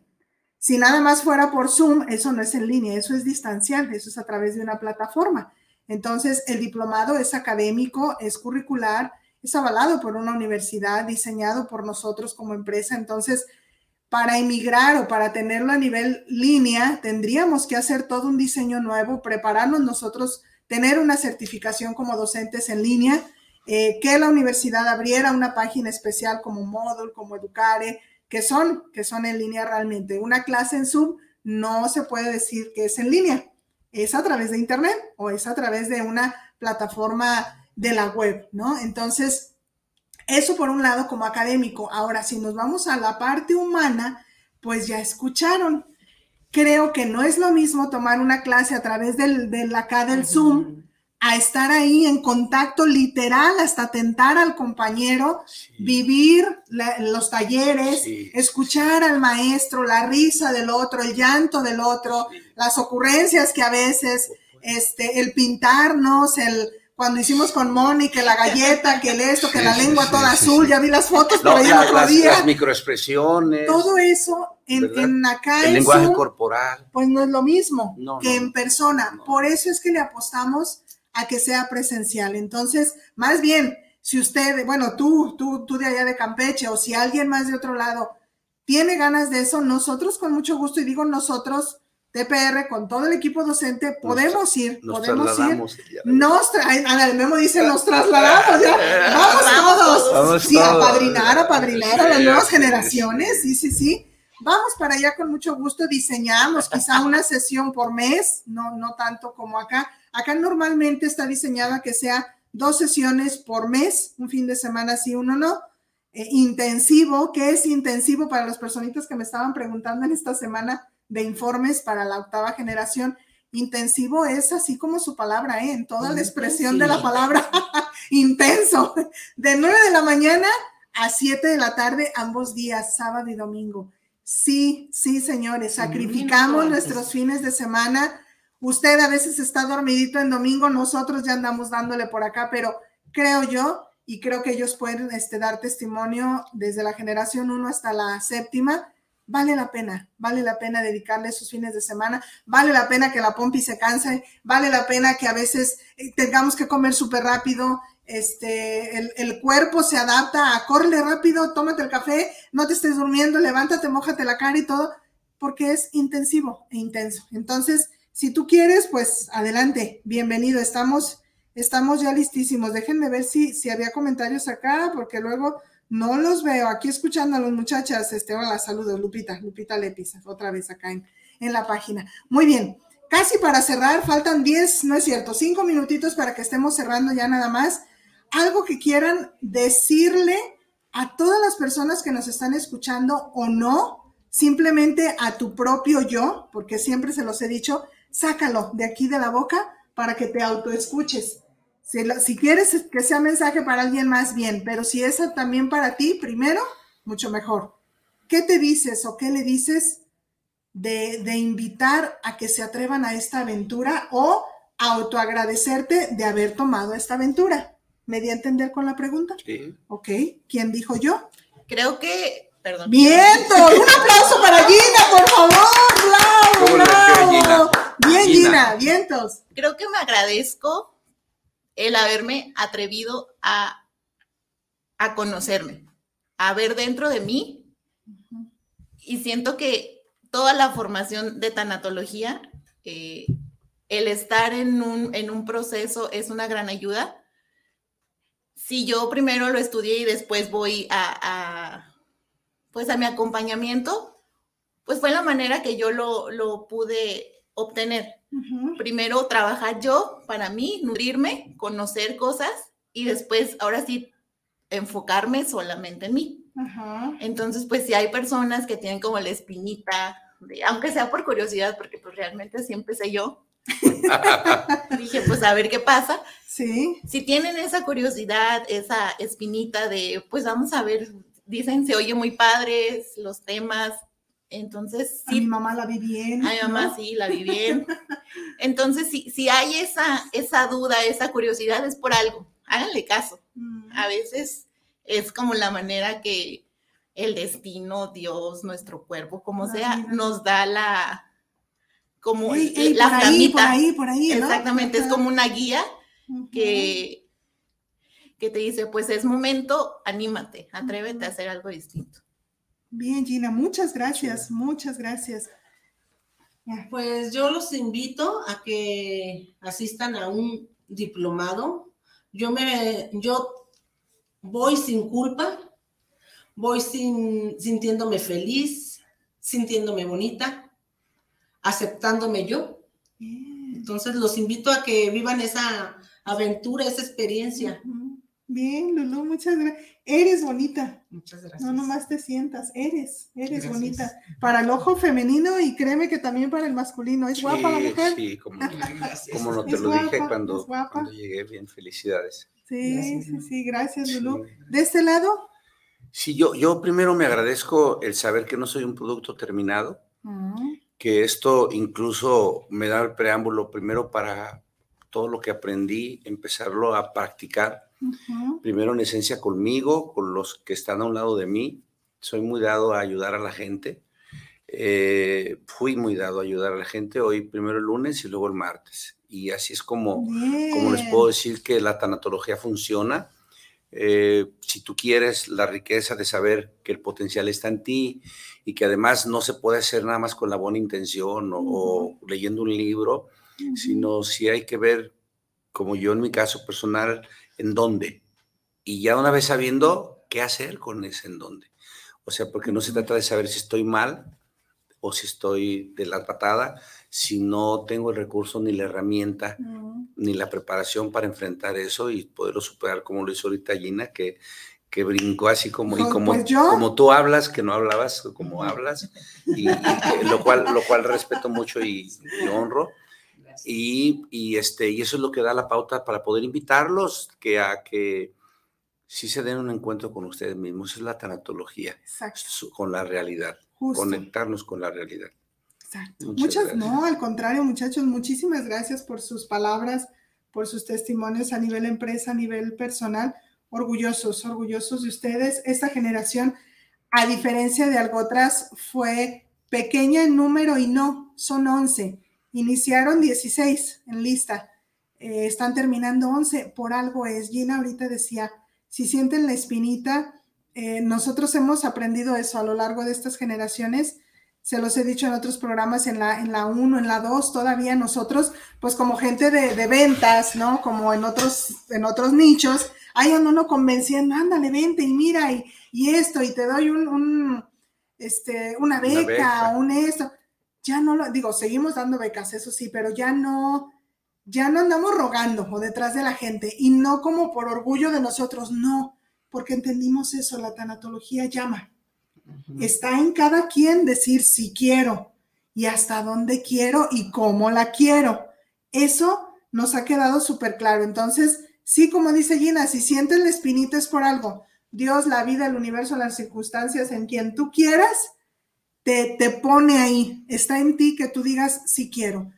Si nada más fuera por Zoom, eso no es en línea, eso es distancial, eso es a través de una plataforma. Entonces, el diplomado es académico, es curricular, es avalado por una universidad, diseñado por nosotros como empresa. Entonces, para emigrar o para tenerlo a nivel línea, tendríamos que hacer todo un diseño nuevo, prepararnos nosotros, tener una certificación como docentes en línea, eh, que la universidad abriera una página especial como Moodle, como Educare, que son, que son en línea realmente. Una clase en Zoom no se puede decir que es en línea, es a través de Internet o es a través de una plataforma de la web, ¿no? Entonces, eso por un lado como académico. Ahora, si nos vamos a la parte humana, pues ya escucharon. Creo que no es lo mismo tomar una clase a través del, del acá del Zoom a estar ahí en contacto literal hasta tentar al compañero, vivir los talleres, escuchar al maestro, la risa del otro, el llanto del otro, las ocurrencias que a veces, este, el pintarnos, el, cuando hicimos con Moni, que la galleta, que el esto, que la lengua toda azul, ya vi las fotos por ahí el otro las, día. Las microexpresiones. Todo eso en, en acá. El lenguaje corporal. Pues no es lo mismo que en persona. Por eso es que le apostamos a que sea presencial. Entonces, más bien, si usted, bueno, tú, tú, tú de allá de Campeche, o si alguien más de otro lado tiene ganas de eso, nosotros con mucho gusto, y digo nosotros, TPR con todo el equipo docente, podemos ir, podemos ir. Nos el Memo dice, nos trasladamos, ya. Vamos todos. sí, a padrinar, a padrinar a las nuevas generaciones, sí, sí, sí. Vamos para allá con mucho gusto, diseñamos quizá una sesión por mes, no, no tanto como acá. Acá normalmente está diseñada que sea dos sesiones por mes, un fin de semana sí, uno no. Eh, intensivo, ¿qué es intensivo para las personitas que me estaban preguntando en esta semana? de informes para la octava generación. Intensivo es así como su palabra, ¿eh? en toda la expresión de la palabra, intenso, de 9 de la mañana a 7 de la tarde, ambos días, sábado y domingo. Sí, sí, señores, sacrificamos nuestros fines de semana. Usted a veces está dormidito en domingo, nosotros ya andamos dándole por acá, pero creo yo, y creo que ellos pueden este, dar testimonio desde la generación 1 hasta la séptima, vale la pena, vale la pena dedicarle sus fines de semana, vale la pena que la pompi se canse, vale la pena que a veces eh, tengamos que comer súper rápido, este, el, cuerpo se adapta a corre rápido, tómate el café, no te estés durmiendo, levántate, mojate la cara y todo, porque es intensivo e intenso. Entonces, si tú quieres, pues adelante, bienvenido, estamos, estamos ya listísimos. Déjenme ver si, si había comentarios acá, porque luego no los veo. Aquí escuchando a las muchachas, este, hola, saludos, Lupita, Lupita Lepisa, otra vez acá en, en la página. Muy bien, casi para cerrar, faltan 10, no es cierto, 5 minutitos para que estemos cerrando ya nada más. Algo que quieran decirle a todas las personas que nos están escuchando o no, simplemente a tu propio yo, porque siempre se los he dicho, sácalo de aquí de la boca para que te autoescuches. Si, quieres que sea mensaje para alguien más, bien, pero si es también para ti, primero, mucho mejor. ¿Qué te dices o qué le dices de, de invitar a que se atrevan a esta aventura o autoagradecerte de haber tomado esta aventura? ¿Me di a entender con la pregunta? Sí. Ok, ¿quién dijo yo? Creo que, perdón. ¡Viento! ¡Un aplauso para Gina, por favor! ¡Bravo, Bien, Gina, vientos. Creo que me agradezco el haberme atrevido a, a conocerme, a ver dentro de mí. Y siento que toda la formación de tanatología, eh, el estar en un, en un proceso es una gran ayuda. Si yo primero lo estudié y después voy a, a pues a mi acompañamiento, pues fue la manera que yo lo, lo pude obtener. Primero trabajar yo para mí, nutrirme, conocer cosas y después, ahora sí, enfocarme solamente en mí. Entonces, pues si hay personas que tienen como la espinita, de, aunque sea por curiosidad, porque pues realmente siempre sé yo, dije, pues a ver qué pasa. Sí. Si tienen esa curiosidad, esa espinita de, pues vamos a ver, dicen, se oye muy padres los temas, entonces, sí. A mi mamá la vi bien. A mi mamá sí, la vi bien. Entonces, si, si hay esa, esa duda, esa curiosidad, es por algo. Háganle caso. Mm. A veces es como la manera que el destino, Dios, nuestro cuerpo, como sea, nos da la como la por ahí, por ahí, por ahí, Exactamente, es como una guía que, que te dice, pues es momento, anímate, atrévete a hacer algo distinto. Bien, Gina, muchas gracias, muchas gracias. Pues yo los invito a que asistan a un diplomado. Yo me, yo voy sin culpa, voy sin, sintiéndome feliz, sintiéndome bonita, aceptándome yo. Entonces los invito a que vivan esa aventura, esa experiencia. Bien, Lulu, muchas gracias. Eres bonita. Muchas gracias. No nomás te sientas, eres, eres bonita. Para el ojo femenino y créeme que también para el masculino. ¿Es guapa la mujer? Sí, como, no te lo dije cuando, llegué, bien, felicidades. Sí, sí, sí, gracias, Lulu. ¿De este lado? Sí, yo, yo primero me agradezco el saber que no soy un producto terminado, ah. Que esto incluso me da el preámbulo primero para todo lo que aprendí, empezarlo a practicar Primero en esencia conmigo, con los que están a un lado de mí. Soy muy dado a ayudar a la gente. Eh, fui muy dado a ayudar a la gente. Hoy primero el lunes y luego el martes. Y así es como, como les puedo decir que la tanatología funciona. Eh, si tú quieres la riqueza de saber que el potencial está en ti y que además no se puede hacer nada más con la buena intención o, leyendo un libro, sino si hay que ver, como yo en mi caso personal, en dónde. Y ya una vez sabiendo qué hacer con ese en dónde. O sea, porque no se trata de saber si estoy mal o si estoy de la patada, si no tengo el recurso ni la herramienta ni la preparación para enfrentar eso y poderlo superar como lo hizo ahorita Gina, que, que brincó así como, y como, pues como tú hablas, que no hablabas como hablas, y, lo, cual, lo cual respeto mucho y honro. Y, este, y eso es lo que da la pauta para poder invitarlos que a que sí se den un encuentro con ustedes mismos. es la tanatología, con la realidad, conectarnos con la realidad. Exacto. Muchas, no, al contrario, muchachos, muchísimas gracias por sus palabras, por sus testimonios a nivel empresa, a nivel personal. Orgullosos, orgullosos de ustedes. Esta generación a diferencia de algo otras, fue pequeña en número y no, son 11. Iniciaron 16 en lista, eh, están terminando 11, por algo es. Gina ahorita decía, si sienten la espinita, eh, nosotros hemos aprendido eso a lo largo de estas generaciones. Se los he dicho en otros programas, en la, en la 1, en la 2, todavía nosotros, pues como gente de, ventas, ¿no? Como en otros, en otros nichos, hay uno convenciendo, ándale, vente y mira, y, y esto, y te doy un, este, una beca, un esto. Ya no lo, digo, seguimos dando becas, eso sí, pero ya no, ya no andamos rogando o detrás de la gente, y no como por orgullo de nosotros, no porque entendimos eso, la tanatología llama. Está en cada quien decir si quiero y hasta dónde quiero y cómo la quiero. Eso nos ha quedado súper claro. Entonces, sí, como dice Gina, si sientes la espinita es por algo. Dios, la vida, el universo, las circunstancias en quien tú quieras, te, te pone ahí. Está en ti que tú digas si quiero.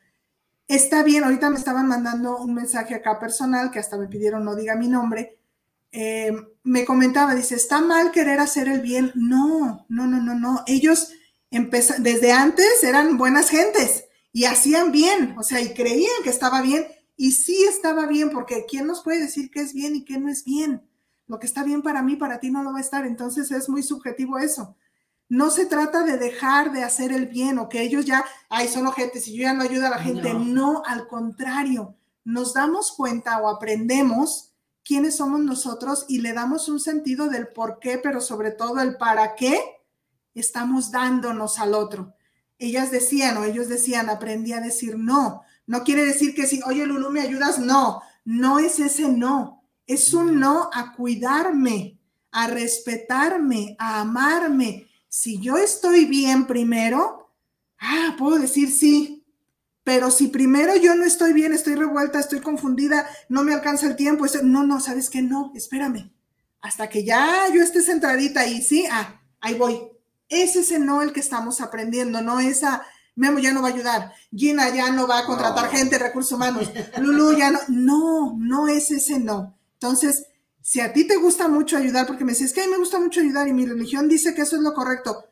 Está bien, ahorita me estaban mandando un mensaje acá personal que hasta me pidieron no diga mi nombre eh, me comentaba, dice, ¿está mal querer hacer el bien? No, no, no, no, no. Ellos desde antes eran buenas gentes y hacían bien, o sea, y creían que estaba bien y sí estaba bien, porque ¿quién nos puede decir qué es bien y qué no es bien? Lo que está bien para mí, para ti no lo va a estar, entonces es muy subjetivo eso. No se trata de dejar de hacer el bien o que ellos ya, ay, son ojetes y yo ya no ayudo a la gente. no, al contrario, nos damos cuenta o aprendemos quiénes somos nosotros y le damos un sentido del por qué, pero sobre todo el para qué estamos dándonos al otro. Ellas decían o ellos decían, aprendí a decir no. No quiere decir que si, oye Lulu, ¿me ayudas? No, no es ese no. Es un no a cuidarme, a respetarme, a amarme. Si yo estoy bien primero, ah, puedo decir sí, pero si primero yo no estoy bien, estoy revuelta, estoy confundida, no me alcanza el tiempo, no, no, ¿sabes qué? No, espérame. Hasta que ya yo esté centradita y sí, ah, ahí voy. Ese es el no el que estamos aprendiendo, no esa, Memo ya no va a ayudar, Gina ya no va a contratar gente, recursos humanos, Lulu ya no, no, no es ese no. Entonces, si a ti te gusta mucho ayudar, porque me dices, que a mí me gusta mucho ayudar y mi religión dice que eso es lo correcto,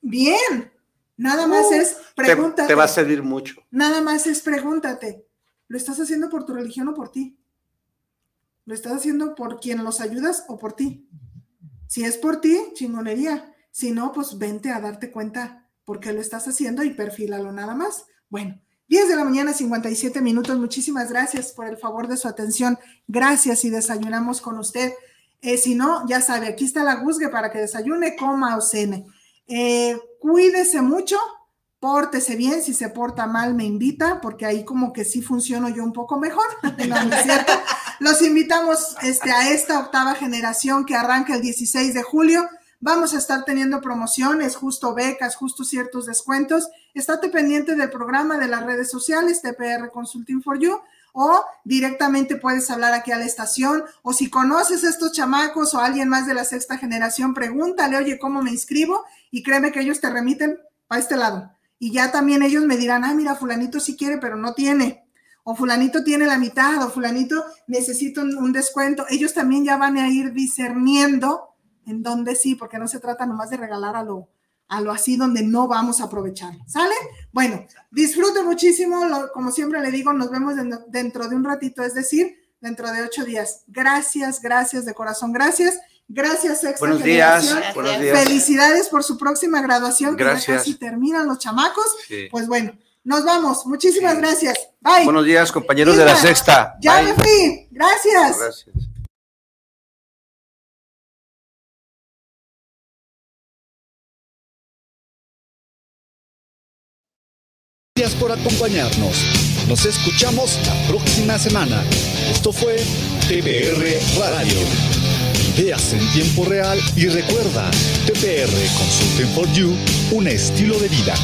bien, Nada más es pregúntate. Te, va a servir mucho. Nada más es pregúntate. ¿Lo estás haciendo por tu religión o por ti? ¿Lo estás haciendo por quien los ayudas o por ti? Si es por ti, chingonería. Si no, pues vente a darte cuenta por qué lo estás haciendo y perfílalo nada más. Bueno, 10 de la mañana, 57 minutos. Muchísimas gracias por el favor de su atención. Gracias y desayunamos con usted. Eh, si no, ya sabe, aquí está la Guzgue para que desayune, coma o cene. Eh, cuídese mucho, pórtese bien, si se porta mal me invita, porque ahí como que sí funciono yo un poco mejor. Los invitamos este, a esta octava generación que arranca el 16 de julio. Vamos a estar teniendo promociones, justo becas, justo ciertos descuentos. Estate pendiente del programa de las redes sociales, TPR Consulting for You, o directamente puedes hablar aquí a la estación, o si conoces a estos chamacos o alguien más de la sexta generación, pregúntale, oye, ¿cómo me inscribo? Y créeme que ellos te remiten para este lado. Y ya también ellos me dirán, ah, mira, fulanito sí quiere, pero no tiene. O fulanito tiene la mitad, o fulanito necesita un, descuento. Ellos también ya van a ir discerniendo en dónde sí, porque no se trata nomás de regalar a lo, a lo así donde no vamos a aprovechar. ¿Sale? Bueno, disfruto muchísimo, como siempre le digo, nos vemos dentro de un ratito, es decir, dentro de ocho días. Gracias, gracias de corazón, gracias. Gracias, Sexta buenos días, buenos días. Felicidades por su próxima graduación, gracias. que casi terminan los chamacos. Pues bueno, nos vamos. Muchísimas gracias. Bye. Buenos días, compañeros de la Sexta. Ya me fui. Gracias. Gracias. Gracias por acompañarnos. Nos escuchamos la próxima semana. Esto fue TPR Radio. Ideas en tiempo real y recuerda, TPR Consulting for You, un estilo de vida.